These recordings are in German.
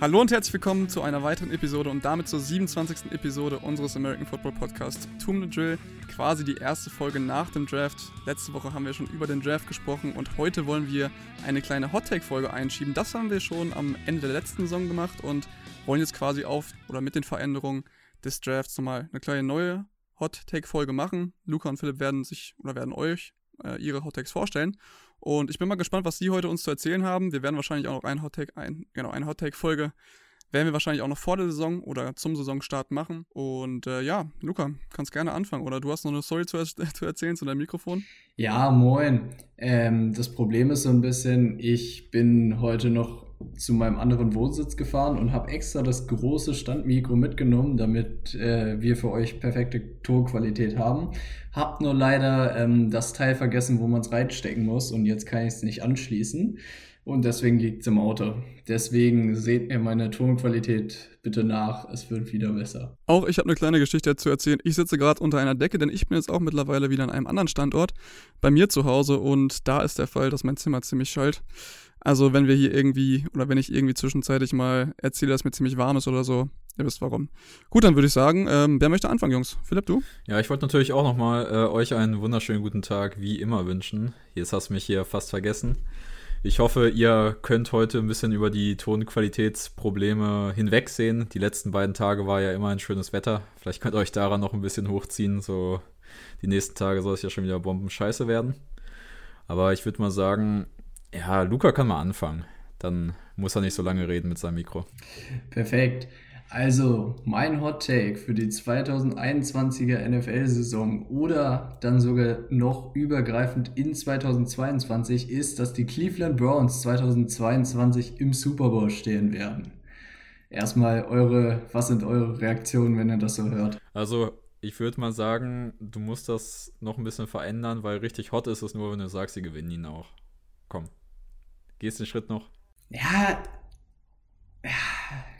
Hallo und herzlich willkommen zu einer weiteren Episode und damit zur 27. Episode unseres American Football Podcast Tomb the Drill. Quasi die erste Folge nach dem Draft. Letzte Woche haben wir schon über den Draft gesprochen und heute wollen wir eine kleine Hot Take Folge einschieben. Das haben wir schon am Ende der letzten Saison gemacht und wollen jetzt quasi auf oder mit den Veränderungen des Drafts nochmal eine kleine neue Hot Take Folge machen. Luca und Philipp werden sich oder werden euch äh, ihre Hot Takes vorstellen. Und ich bin mal gespannt, was Sie heute uns zu erzählen haben. Wir werden wahrscheinlich auch noch ein Hot Take, ein, genau, eine Hot Take Folge werden wir wahrscheinlich auch noch vor der Saison oder zum Saisonstart machen. Und äh, ja, Luca, kannst gerne anfangen. Oder du hast noch eine Story zu, zu erzählen zu deinem Mikrofon? Ja, moin. Ähm, das Problem ist so ein bisschen, ich bin heute noch zu meinem anderen Wohnsitz gefahren und habe extra das große Standmikro mitgenommen, damit äh, wir für euch perfekte Tonqualität haben. Hab nur leider ähm, das Teil vergessen, wo man es reinstecken muss und jetzt kann ich es nicht anschließen und deswegen liegt es im Auto. Deswegen seht mir meine Tonqualität bitte nach, es wird wieder besser. Auch ich habe eine kleine Geschichte zu erzählen. Ich sitze gerade unter einer Decke, denn ich bin jetzt auch mittlerweile wieder an einem anderen Standort bei mir zu Hause und da ist der Fall, dass mein Zimmer ziemlich schallt. Also wenn wir hier irgendwie oder wenn ich irgendwie zwischenzeitlich mal erzähle, dass mir ziemlich warm ist oder so, ihr wisst warum. Gut, dann würde ich sagen, ähm, wer möchte anfangen, Jungs? Philipp, du? Ja, ich wollte natürlich auch nochmal äh, euch einen wunderschönen guten Tag wie immer wünschen. Jetzt hast du mich hier fast vergessen. Ich hoffe, ihr könnt heute ein bisschen über die Tonqualitätsprobleme hinwegsehen. Die letzten beiden Tage war ja immer ein schönes Wetter. Vielleicht könnt ihr euch daran noch ein bisschen hochziehen. So die nächsten Tage soll es ja schon wieder bombenscheiße werden. Aber ich würde mal sagen, ja, Luca kann mal anfangen. Dann muss er nicht so lange reden mit seinem Mikro. Perfekt. Also, mein Hot Take für die 2021er NFL-Saison oder dann sogar noch übergreifend in 2022 ist, dass die Cleveland Browns 2022 im Super Bowl stehen werden. Erstmal eure, was sind eure Reaktionen, wenn ihr das so hört? Also, ich würde mal sagen, du musst das noch ein bisschen verändern, weil richtig hot ist es nur, wenn du sagst, sie gewinnen ihn auch. Komm. Gehst den Schritt noch? Ja. Ja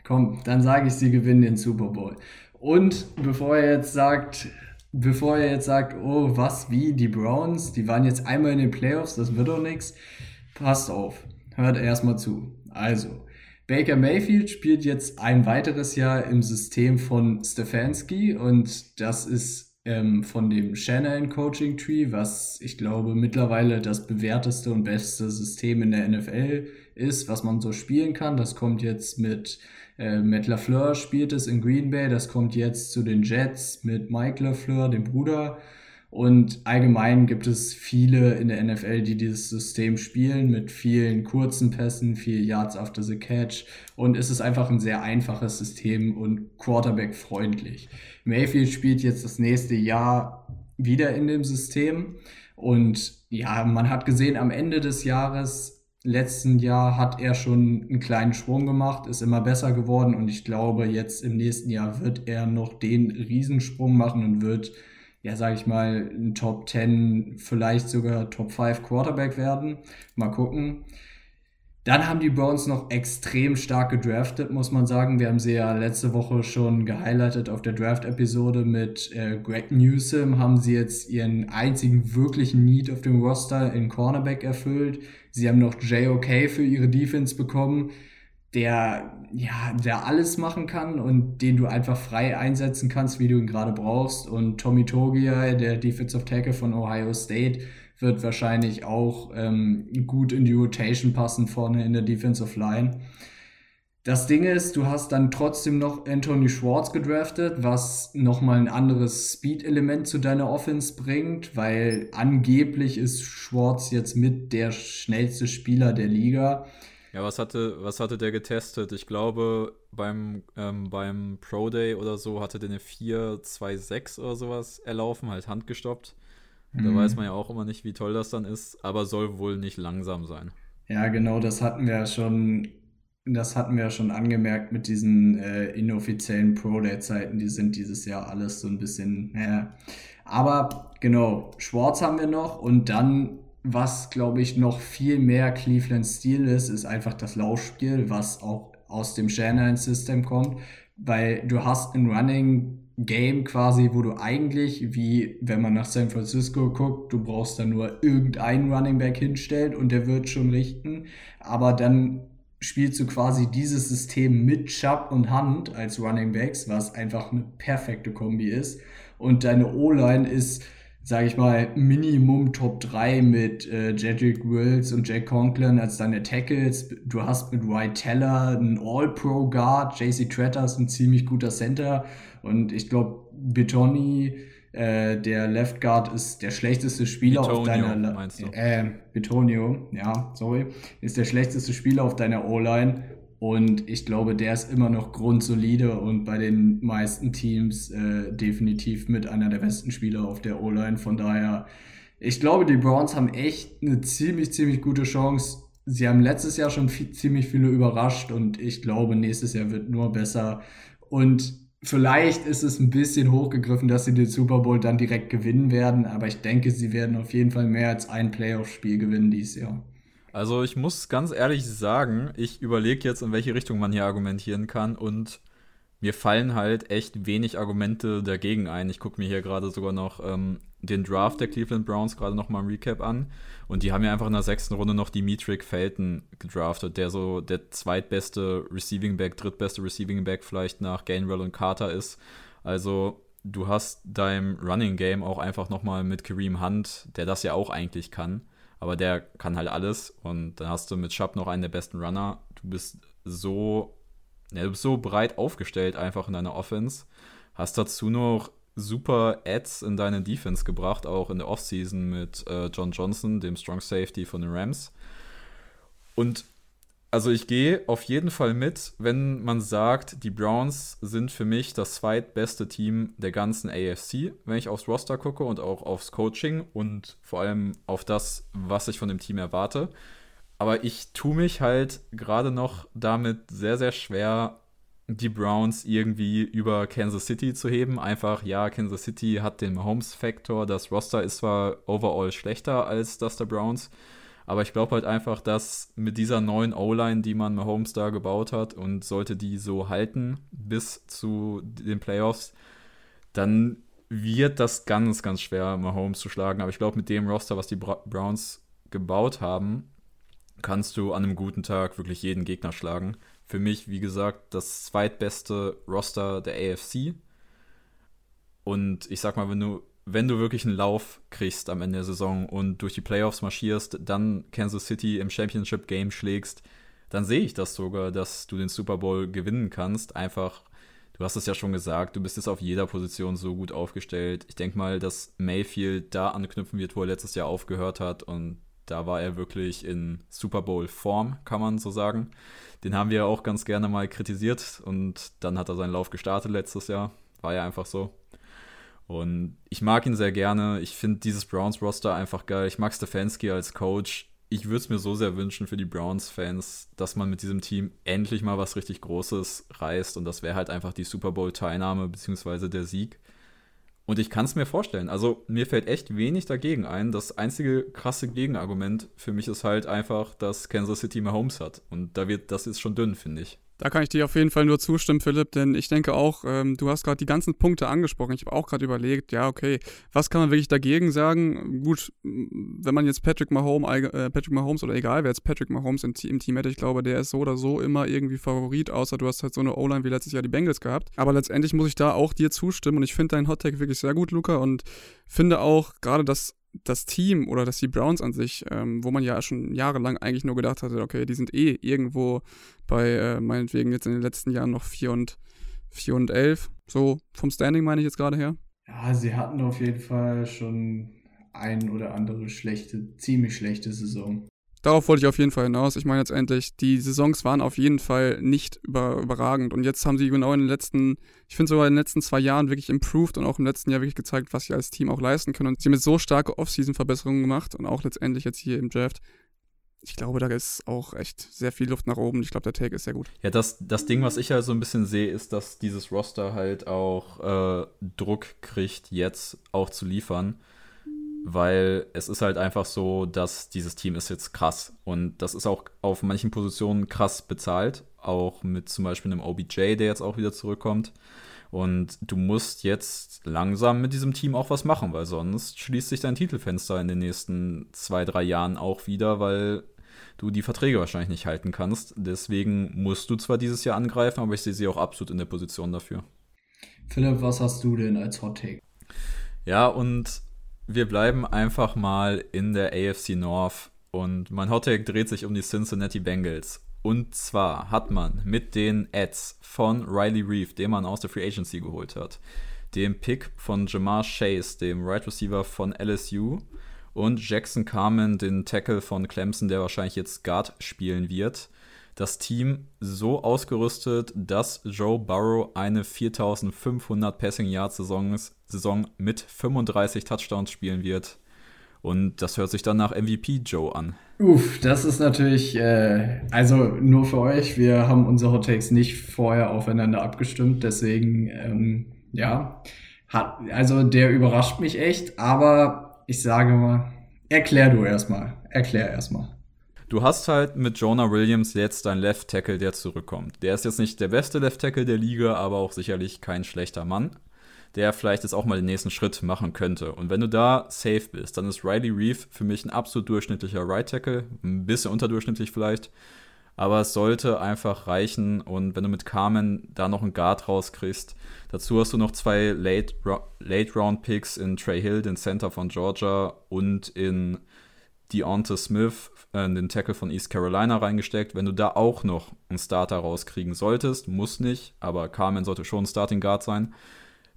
Komm, dann sage ich, sie gewinnen den Super Bowl. Und bevor er jetzt sagt, bevor er jetzt sagt, oh, was, wie, die Browns, die waren jetzt einmal in den Playoffs, das wird doch nichts, passt auf, hört erstmal zu. Also, Baker Mayfield spielt jetzt ein weiteres Jahr im System von Stefanski und das ist ähm, von dem Shannon Coaching Tree, was ich glaube mittlerweile das bewährteste und beste System in der NFL ist, was man so spielen kann. Das kommt jetzt mit äh, Matt LaFleur spielt es in Green Bay, das kommt jetzt zu den Jets mit Mike LaFleur, dem Bruder. Und allgemein gibt es viele in der NFL, die dieses System spielen mit vielen kurzen Pässen, viel Yards after the Catch. Und es ist einfach ein sehr einfaches System und Quarterback-freundlich. Mayfield spielt jetzt das nächste Jahr wieder in dem System. Und ja, man hat gesehen, am Ende des Jahres letzten Jahr hat er schon einen kleinen Sprung gemacht, ist immer besser geworden und ich glaube, jetzt im nächsten Jahr wird er noch den Riesensprung machen und wird, ja, sage ich mal, ein Top 10, vielleicht sogar Top 5 Quarterback werden. Mal gucken. Dann haben die Browns noch extrem stark gedraftet, muss man sagen. Wir haben sie ja letzte Woche schon gehighlightet auf der Draft-Episode mit äh, Greg Newsom. Haben sie jetzt ihren einzigen wirklichen Need auf dem Roster in Cornerback erfüllt. Sie haben noch JOK für ihre Defense bekommen, der, ja, der alles machen kann und den du einfach frei einsetzen kannst, wie du ihn gerade brauchst. Und Tommy Togia, der Defensive Tackle von Ohio State, wird wahrscheinlich auch ähm, gut in die Rotation passen vorne in der Defensive Line. Das Ding ist, du hast dann trotzdem noch Anthony Schwartz gedraftet, was nochmal ein anderes Speed-Element zu deiner Offense bringt, weil angeblich ist Schwartz jetzt mit der schnellste Spieler der Liga. Ja, was hatte, was hatte der getestet? Ich glaube, beim, ähm, beim Pro Day oder so hatte der eine 4-2-6 oder sowas erlaufen, halt handgestoppt. Da mhm. weiß man ja auch immer nicht, wie toll das dann ist, aber soll wohl nicht langsam sein. Ja, genau, das hatten wir ja schon, das hatten wir ja schon angemerkt mit diesen äh, inoffiziellen Pro-Day-Zeiten, die sind dieses Jahr alles so ein bisschen, naja. Aber genau, Schwarz haben wir noch und dann, was glaube ich noch viel mehr Cleveland Stil ist, ist einfach das Laufspiel, was auch aus dem Shanahan-System kommt, weil du hast in Running Game quasi, wo du eigentlich, wie wenn man nach San Francisco guckt, du brauchst da nur irgendeinen Running Back hinstellen und der wird schon richten. Aber dann spielst du quasi dieses System mit Chubb und Hunt als Running Backs, was einfach eine perfekte Kombi ist. Und deine O-Line ist, sage ich mal, Minimum Top 3 mit äh, Jedrick Wills und Jack Conklin als deine Tackles. Du hast mit White Teller einen All-Pro Guard, JC Tretter ist ein ziemlich guter Center und ich glaube, Betoni äh, der Left Guard ist der schlechteste Spieler Betonio, auf deiner meinst du? Äh, Betonio, ja, sorry, ist der schlechteste Spieler auf deiner O-Line und ich glaube, der ist immer noch grundsolide und bei den meisten Teams äh, definitiv mit einer der besten Spieler auf der O-Line. Von daher, ich glaube, die Browns haben echt eine ziemlich, ziemlich gute Chance. Sie haben letztes Jahr schon viel, ziemlich viele überrascht und ich glaube, nächstes Jahr wird nur besser. Und Vielleicht ist es ein bisschen hochgegriffen, dass sie den Super Bowl dann direkt gewinnen werden, aber ich denke, sie werden auf jeden Fall mehr als ein Playoff-Spiel gewinnen dieses Jahr. Also ich muss ganz ehrlich sagen, ich überlege jetzt, in welche Richtung man hier argumentieren kann und mir fallen halt echt wenig Argumente dagegen ein. Ich gucke mir hier gerade sogar noch ähm, den Draft der Cleveland Browns gerade noch mal im Recap an. Und die haben ja einfach in der sechsten Runde noch Dimitri Felton gedraftet, der so der zweitbeste Receiving Back, drittbeste Receiving Back vielleicht nach Gainwell und Carter ist. Also du hast deinem Running Game auch einfach noch mal mit Kareem Hunt, der das ja auch eigentlich kann, aber der kann halt alles. Und dann hast du mit Schapp noch einen der besten Runner. Du bist so, ja, du bist so breit aufgestellt einfach in deiner Offense. Hast dazu noch super Ads in deine Defense gebracht, auch in der Offseason mit äh, John Johnson, dem Strong Safety von den Rams. Und also ich gehe auf jeden Fall mit, wenn man sagt, die Browns sind für mich das zweitbeste Team der ganzen AFC, wenn ich aufs Roster gucke und auch aufs Coaching und vor allem auf das, was ich von dem Team erwarte. Aber ich tue mich halt gerade noch damit sehr, sehr schwer, die Browns irgendwie über Kansas City zu heben. Einfach, ja, Kansas City hat den Mahomes-Faktor. Das Roster ist zwar overall schlechter als das der Browns, aber ich glaube halt einfach, dass mit dieser neuen O-Line, die man Mahomes da gebaut hat und sollte die so halten bis zu den Playoffs, dann wird das ganz, ganz schwer, Mahomes zu schlagen. Aber ich glaube, mit dem Roster, was die Browns gebaut haben, kannst du an einem guten Tag wirklich jeden Gegner schlagen für mich, wie gesagt, das zweitbeste Roster der AFC. Und ich sag mal, wenn du, wenn du wirklich einen Lauf kriegst am Ende der Saison und durch die Playoffs marschierst, dann Kansas City im Championship Game schlägst, dann sehe ich das sogar, dass du den Super Bowl gewinnen kannst. Einfach, du hast es ja schon gesagt, du bist jetzt auf jeder Position so gut aufgestellt. Ich denke mal, dass Mayfield da anknüpfen wird, wo er letztes Jahr aufgehört hat. Und da war er wirklich in Super Bowl-Form, kann man so sagen. Den haben wir auch ganz gerne mal kritisiert und dann hat er seinen Lauf gestartet letztes Jahr. War ja einfach so. Und ich mag ihn sehr gerne. Ich finde dieses Browns-Roster einfach geil. Ich mag Stefanski als Coach. Ich würde es mir so sehr wünschen für die Browns-Fans, dass man mit diesem Team endlich mal was richtig Großes reißt. Und das wäre halt einfach die Super Bowl-Teilnahme bzw. der Sieg. Und ich kann es mir vorstellen. Also mir fällt echt wenig dagegen ein. Das einzige krasse Gegenargument für mich ist halt einfach, dass Kansas City Mahomes hat. Und da wird, das ist schon dünn, finde ich. Da kann ich dir auf jeden Fall nur zustimmen, Philipp, denn ich denke auch, ähm, du hast gerade die ganzen Punkte angesprochen. Ich habe auch gerade überlegt, ja, okay, was kann man wirklich dagegen sagen? Gut, wenn man jetzt Patrick Mahomes, äh, Patrick Mahomes oder egal, wer jetzt Patrick Mahomes im, im, Team hätte, ich glaube, der ist so oder so immer irgendwie Favorit, außer du hast halt so eine O-Line wie letztes Jahr die Bengals gehabt. Aber letztendlich muss ich da auch dir zustimmen und ich finde deinen Hottag wirklich sehr gut, Luca, und finde auch gerade das das Team oder dass die Browns an sich, ähm, wo man ja schon jahrelang eigentlich nur gedacht hatte, okay, die sind eh irgendwo bei, äh, meinetwegen jetzt in den letzten Jahren noch 4 und, 4 und 11, so vom Standing meine ich jetzt gerade her. Ja, sie hatten auf jeden Fall schon ein oder andere schlechte, ziemlich schlechte Saison. Darauf wollte ich auf jeden Fall hinaus. Ich meine letztendlich, die Saisons waren auf jeden Fall nicht über, überragend. Und jetzt haben sie genau in den letzten, ich finde sogar in den letzten zwei Jahren wirklich improved und auch im letzten Jahr wirklich gezeigt, was sie als Team auch leisten können. Und sie haben jetzt so starke Off-Season-Verbesserungen gemacht und auch letztendlich jetzt hier im Draft. Ich glaube, da ist auch echt sehr viel Luft nach oben. Ich glaube, der Take ist sehr gut. Ja, das, das Ding, was ich halt so ein bisschen sehe, ist, dass dieses Roster halt auch äh, Druck kriegt, jetzt auch zu liefern weil es ist halt einfach so, dass dieses Team ist jetzt krass und das ist auch auf manchen Positionen krass bezahlt, auch mit zum Beispiel einem OBJ, der jetzt auch wieder zurückkommt. Und du musst jetzt langsam mit diesem Team auch was machen, weil sonst schließt sich dein Titelfenster in den nächsten zwei, drei Jahren auch wieder, weil du die Verträge wahrscheinlich nicht halten kannst. Deswegen musst du zwar dieses Jahr angreifen, aber ich sehe sie auch absolut in der Position dafür. Philipp, was hast du denn als Hot Take? Ja, und wir bleiben einfach mal in der AFC North und mein Hot Take dreht sich um die Cincinnati Bengals. Und zwar hat man mit den Ads von Riley Reeve, den man aus der Free Agency geholt hat, dem Pick von Jamar Chase, dem Right Receiver von LSU, und Jackson Carmen, den Tackle von Clemson, der wahrscheinlich jetzt Guard spielen wird, das Team so ausgerüstet, dass Joe Burrow eine 4500 Passing Yard Saison, Saison mit 35 Touchdowns spielen wird. Und das hört sich dann nach MVP Joe an. Uff, das ist natürlich, äh, also nur für euch, wir haben unsere Hot Takes nicht vorher aufeinander abgestimmt, deswegen, ähm, ja, hat, also der überrascht mich echt, aber ich sage mal, erklär du erstmal, erklär erstmal. Du hast halt mit Jonah Williams jetzt deinen Left Tackle, der zurückkommt. Der ist jetzt nicht der beste Left Tackle der Liga, aber auch sicherlich kein schlechter Mann der vielleicht jetzt auch mal den nächsten Schritt machen könnte. Und wenn du da safe bist, dann ist Riley Reeve für mich ein absolut durchschnittlicher Right Tackle, ein bisschen unterdurchschnittlich vielleicht, aber es sollte einfach reichen. Und wenn du mit Carmen da noch einen Guard rauskriegst, dazu hast du noch zwei Late, Late Round Picks in Trey Hill, den Center von Georgia, und in Deonta Smith, äh, den Tackle von East Carolina, reingesteckt. Wenn du da auch noch einen Starter rauskriegen solltest, muss nicht, aber Carmen sollte schon ein Starting Guard sein,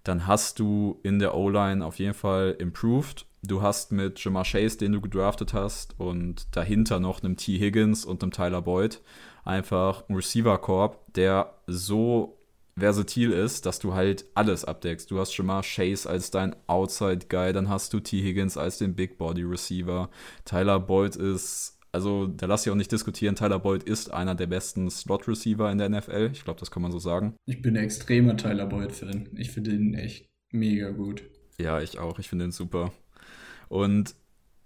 dann hast du in der O-Line auf jeden Fall improved. Du hast mit Jamar Chase, den du gedraftet hast, und dahinter noch einem T. Higgins und einem Tyler Boyd einfach einen Receiver-Korb, der so versatil ist, dass du halt alles abdeckst. Du hast Jamar Chase als dein Outside-Guy, dann hast du T. Higgins als den Big-Body-Receiver. Tyler Boyd ist also da lasse ich auch nicht diskutieren, Tyler Boyd ist einer der besten Slot-Receiver in der NFL. Ich glaube, das kann man so sagen. Ich bin ein extremer Tyler Boyd-Fan. Ich finde ihn echt mega gut. Ja, ich auch. Ich finde ihn super. Und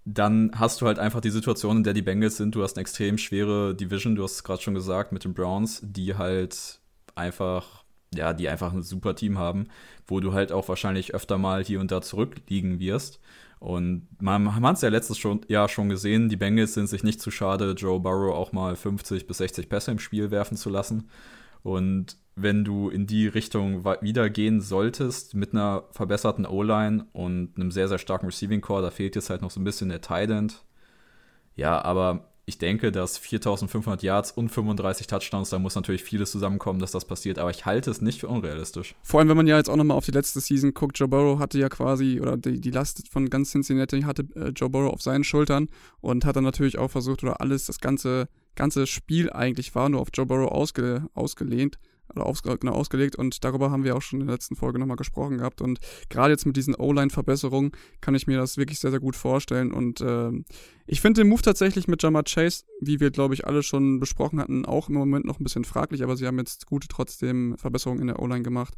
dann hast du halt einfach die Situation, in der die Bengals sind. Du hast eine extrem schwere Division, du hast es gerade schon gesagt, mit den Browns, die halt einfach, ja, die einfach ein super Team haben, wo du halt auch wahrscheinlich öfter mal hier und da zurückliegen wirst. Und man, hat es ja letztes schon, Jahr schon gesehen, die Bengals sind sich nicht zu schade, Joe Burrow auch mal 50 bis 60 Pässe im Spiel werfen zu lassen. Und wenn du in die Richtung wieder gehen solltest mit einer verbesserten O-Line und einem sehr, sehr starken Receiving Core, da fehlt jetzt halt noch so ein bisschen der Tight End. Ja, aber ich denke, dass 4500 Yards und 35 Touchdowns, da muss natürlich vieles zusammenkommen, dass das passiert, aber ich halte es nicht für unrealistisch. Vor allem, wenn man ja jetzt auch nochmal auf die letzte Season guckt, Joe Burrow hatte ja quasi, oder die, die Last von ganz Cincinnati hatte äh, Joe Burrow auf seinen Schultern und hat dann natürlich auch versucht, oder alles, das ganze, ganze Spiel eigentlich war nur auf Joe Burrow ausge, ausgelehnt oder aufs, genau ausgelegt. Und darüber haben wir auch schon in der letzten Folge nochmal gesprochen gehabt. Und gerade jetzt mit diesen O-Line-Verbesserungen kann ich mir das wirklich sehr, sehr gut vorstellen. Und äh, ich finde den Move tatsächlich mit Jamar Chase, wie wir glaube ich alle schon besprochen hatten, auch im Moment noch ein bisschen fraglich, aber sie haben jetzt gute trotzdem Verbesserungen in der O-Line gemacht.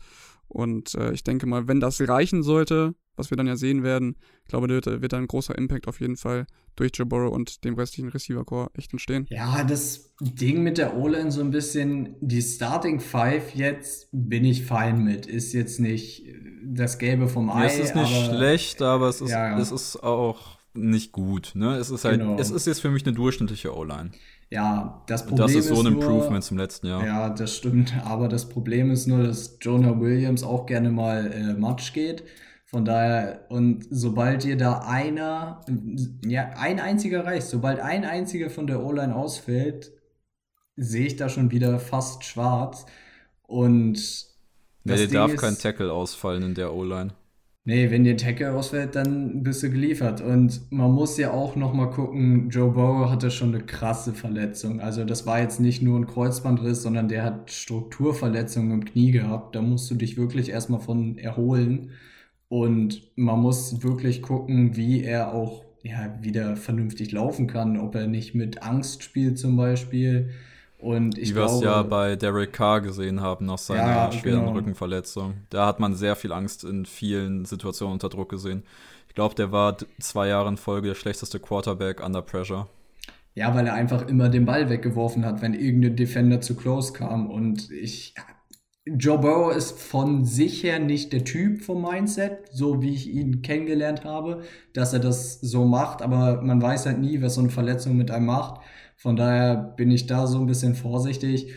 Und äh, ich denke mal, wenn das reichen sollte, was wir dann ja sehen werden, ich glaube, da wird, wird da ein großer Impact auf jeden Fall durch Joe Burrow und dem restlichen Receiver-Core echt entstehen. Ja, das Ding mit der O-Line so ein bisschen, die Starting Five jetzt bin ich fein mit. Ist jetzt nicht das Gelbe vom Ei. Ja, es ist nicht aber, schlecht, aber es ist, ja, ja. es ist auch nicht gut. Ne? Es ist halt, genau. es ist jetzt für mich eine durchschnittliche O-Line. Ja, das Problem ist. Das ist so ein nur, Improvement zum letzten Jahr. Ja, das stimmt. Aber das Problem ist nur, dass Jonah Williams auch gerne mal äh, Matsch geht. Von daher, und sobald ihr da einer, ja, ein einziger reicht, sobald ein einziger von der O-Line ausfällt, sehe ich da schon wieder fast schwarz. Und. Ja, dir darf ist, kein Tackle ausfallen in der O-Line. Nee, wenn dir Tackle ausfällt, dann bist du geliefert. Und man muss ja auch nochmal gucken, Joe Burrow hatte schon eine krasse Verletzung. Also das war jetzt nicht nur ein Kreuzbandriss, sondern der hat Strukturverletzungen im Knie gehabt. Da musst du dich wirklich erstmal von erholen. Und man muss wirklich gucken, wie er auch ja, wieder vernünftig laufen kann, ob er nicht mit Angst spielt zum Beispiel. Und ich Wie wir es ja bei Derek Carr gesehen haben nach seiner ja, schweren genau. Rückenverletzung. Da hat man sehr viel Angst in vielen Situationen unter Druck gesehen. Ich glaube, der war zwei Jahre in Folge der schlechteste Quarterback under pressure. Ja, weil er einfach immer den Ball weggeworfen hat, wenn irgendein Defender zu close kam. Und ich Joe Burrow ist von sich her nicht der Typ vom Mindset, so wie ich ihn kennengelernt habe, dass er das so macht, aber man weiß halt nie, was so eine Verletzung mit einem macht. Von daher bin ich da so ein bisschen vorsichtig.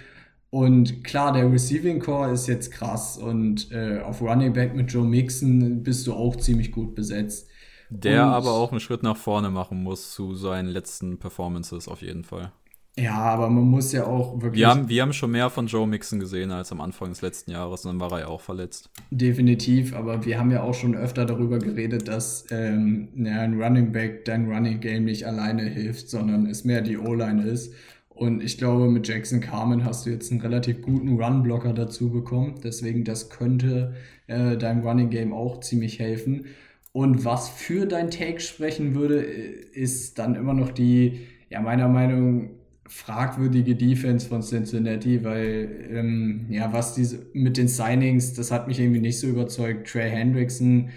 Und klar, der Receiving Core ist jetzt krass und äh, auf Running Back mit Joe Mixon bist du auch ziemlich gut besetzt. Der und, aber auch einen Schritt nach vorne machen muss zu seinen letzten Performances auf jeden Fall. Ja, aber man muss ja auch wirklich. Wir haben, wir haben schon mehr von Joe Mixon gesehen als am Anfang des letzten Jahres und dann war er ja auch verletzt. Definitiv, aber wir haben ja auch schon öfter darüber geredet, dass ähm, ja, ein Running Back dein Running Game nicht alleine hilft, sondern es mehr die O-Line ist. Und ich glaube, mit Jackson Carmen hast du jetzt einen relativ guten Run-Blocker dazu bekommen. Deswegen, das könnte äh, deinem Running Game auch ziemlich helfen. Und was für dein Take sprechen würde, ist dann immer noch die, ja, meiner Meinung nach, fragwürdige Defense von Cincinnati, weil ähm, ja, was diese mit den Signings, das hat mich irgendwie nicht so überzeugt. Trey Hendrickson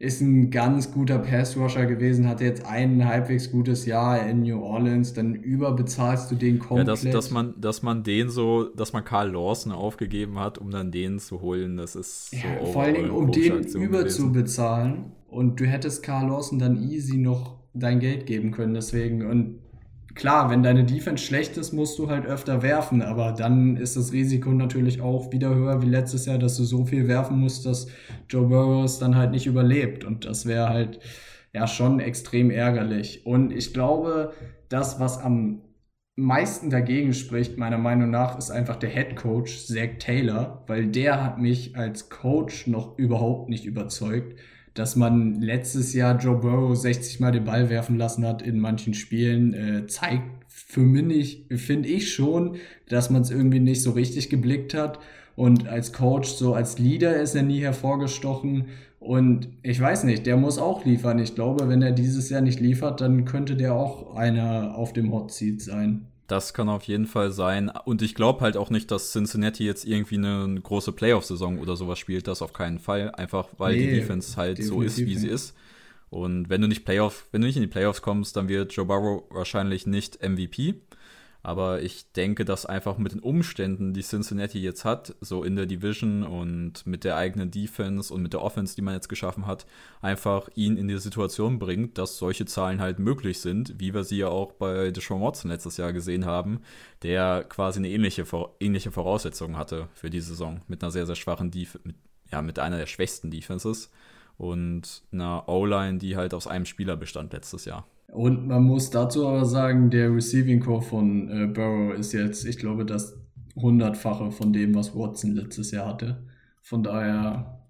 ist ein ganz guter Pass-Rusher gewesen, hatte jetzt ein halbwegs gutes Jahr in New Orleans, dann überbezahlst du den komplett. Ja, dass, dass, man, dass man den so, dass man Karl Lawson aufgegeben hat, um dann den zu holen, das ist ja, so Vor allen Dingen, um den überzubezahlen und du hättest Karl Lawson dann easy noch dein Geld geben können, deswegen und klar, wenn deine Defense schlecht ist, musst du halt öfter werfen, aber dann ist das Risiko natürlich auch wieder höher wie letztes Jahr, dass du so viel werfen musst, dass Joe Burrows dann halt nicht überlebt. Und das wäre halt ja schon extrem ärgerlich. Und ich glaube, das, was am meisten dagegen spricht, meiner Meinung nach, ist einfach der Head Coach, Zach Taylor, weil der hat mich als Coach noch überhaupt nicht überzeugt dass man letztes Jahr Joe Burrow 60 Mal den Ball werfen lassen hat in manchen Spielen, äh, zeigt für mich, finde ich schon, dass man es irgendwie nicht so richtig geblickt hat. Und als Coach, so als Leader ist er nie hervorgestochen. Und ich weiß nicht, der muss auch liefern. Ich glaube, wenn er dieses Jahr nicht liefert, dann könnte der auch einer auf dem Hot Seat sein. Das kann auf jeden Fall sein. Und ich glaube halt auch nicht, dass Cincinnati jetzt irgendwie eine große Playoff-Saison oder sowas spielt. Das auf keinen Fall. Einfach weil nee, die Defense halt so ist, wie sie ist. Und wenn du nicht Playoff, wenn du nicht in die Playoffs kommst, dann wird Joe Burrow wahrscheinlich nicht MVP. Aber ich denke, dass einfach mit den Umständen, die Cincinnati jetzt hat, so in der Division und mit der eigenen Defense und mit der Offense, die man jetzt geschaffen hat, einfach ihn in die Situation bringt, dass solche Zahlen halt möglich sind, wie wir sie ja auch bei Deshaun Watson letztes Jahr gesehen haben, der quasi eine ähnliche, ähnliche Voraussetzung hatte für die Saison mit einer sehr, sehr schwachen Defense, mit, ja, mit einer der schwächsten Defenses und einer O-Line, die halt aus einem Spieler bestand letztes Jahr. Und man muss dazu aber sagen, der Receiving Core von äh, Burrow ist jetzt, ich glaube, das hundertfache von dem, was Watson letztes Jahr hatte. Von daher,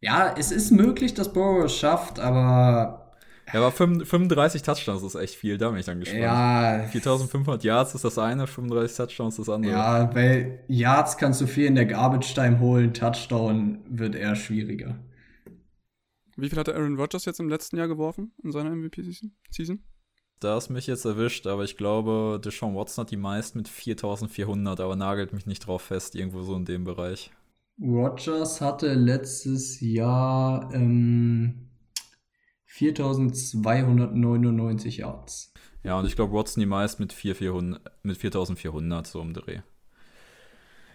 ja, es ist möglich, dass Burrow es schafft, aber. Ja, aber 35 Touchdowns ist echt viel, da bin ich dann gespannt. Ja. 4500 Yards ist das eine, 35 Touchdowns das andere. Ja, weil Yards kannst du viel in der Garbage Time holen, Touchdown wird eher schwieriger. Wie viel hat Aaron Rodgers jetzt im letzten Jahr geworfen in seiner MVP-Season? Da hast mich jetzt erwischt, aber ich glaube, Deshaun Watson hat die meisten mit 4400, aber nagelt mich nicht drauf fest, irgendwo so in dem Bereich. Rodgers hatte letztes Jahr ähm, 4299 Yards. Ja, und ich glaube, Watson die meisten mit, 4400, mit 4400 so im Dreh.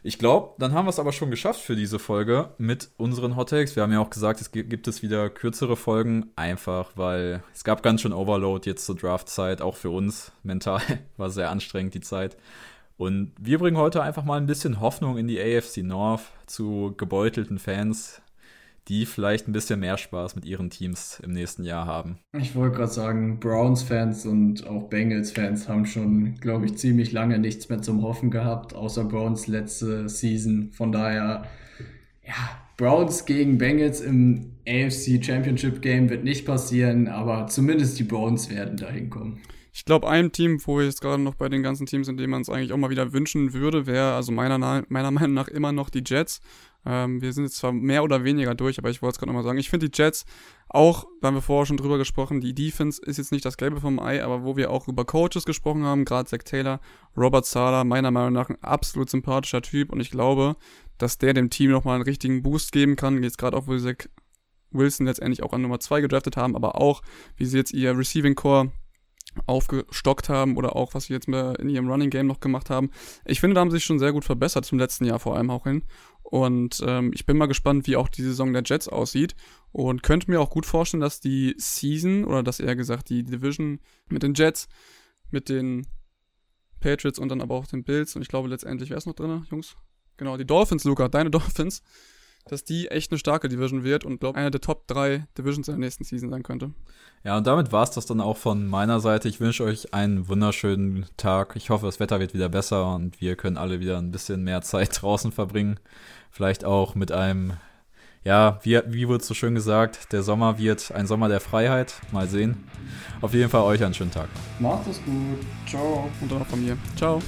Ich glaube, dann haben wir es aber schon geschafft für diese Folge mit unseren Hot Takes. Wir haben ja auch gesagt, es gibt es wieder kürzere Folgen, einfach weil es gab ganz schön Overload jetzt zur Draftzeit, auch für uns mental war sehr anstrengend die Zeit. Und wir bringen heute einfach mal ein bisschen Hoffnung in die AFC North zu gebeutelten Fans, die vielleicht ein bisschen mehr Spaß mit ihren Teams im nächsten Jahr haben. Ich wollte gerade sagen, Browns-Fans und auch Bengals-Fans haben schon, glaube ich, ziemlich lange nichts mehr zum Hoffen gehabt, außer Browns letzte Season. Von daher, ja, Browns gegen Bengals im AFC Championship Game wird nicht passieren, aber zumindest die Browns werden dahin kommen. Ich glaube, ein Team, wo wir jetzt gerade noch bei den ganzen Teams, in denen man es eigentlich auch mal wieder wünschen würde, wäre also meiner, meiner Meinung nach immer noch die Jets. Ähm, wir sind jetzt zwar mehr oder weniger durch, aber ich wollte es gerade nochmal sagen. Ich finde die Jets auch, da haben wir vorher schon drüber gesprochen, die Defense ist jetzt nicht das Gelbe vom Ei, aber wo wir auch über Coaches gesprochen haben, gerade Zach Taylor, Robert Sala, meiner Meinung nach ein absolut sympathischer Typ und ich glaube, dass der dem Team nochmal einen richtigen Boost geben kann. Jetzt gerade auch, wo sie Wilson letztendlich auch an Nummer 2 gedraftet haben, aber auch, wie sie jetzt ihr Receiving Core aufgestockt haben oder auch was sie jetzt in ihrem Running Game noch gemacht haben. Ich finde, da haben sie sich schon sehr gut verbessert zum letzten Jahr vor allem auch hin. Und ähm, ich bin mal gespannt, wie auch die Saison der Jets aussieht. Und könnte mir auch gut vorstellen, dass die Season oder dass eher gesagt die Division mit den Jets, mit den Patriots und dann aber auch den Bills. Und ich glaube letztendlich, wer ist noch drin, Jungs? Genau, die Dolphins, Luca, deine Dolphins, dass die echt eine starke Division wird und glaube, einer der Top 3 Divisions in der nächsten Season sein könnte. Ja, und damit war es das dann auch von meiner Seite. Ich wünsche euch einen wunderschönen Tag. Ich hoffe, das Wetter wird wieder besser und wir können alle wieder ein bisschen mehr Zeit draußen verbringen. Vielleicht auch mit einem, ja, wie, wie wurde so schön gesagt, der Sommer wird ein Sommer der Freiheit. Mal sehen. Auf jeden Fall euch einen schönen Tag. Macht es gut. Ciao. Und dann auch von mir. Ciao.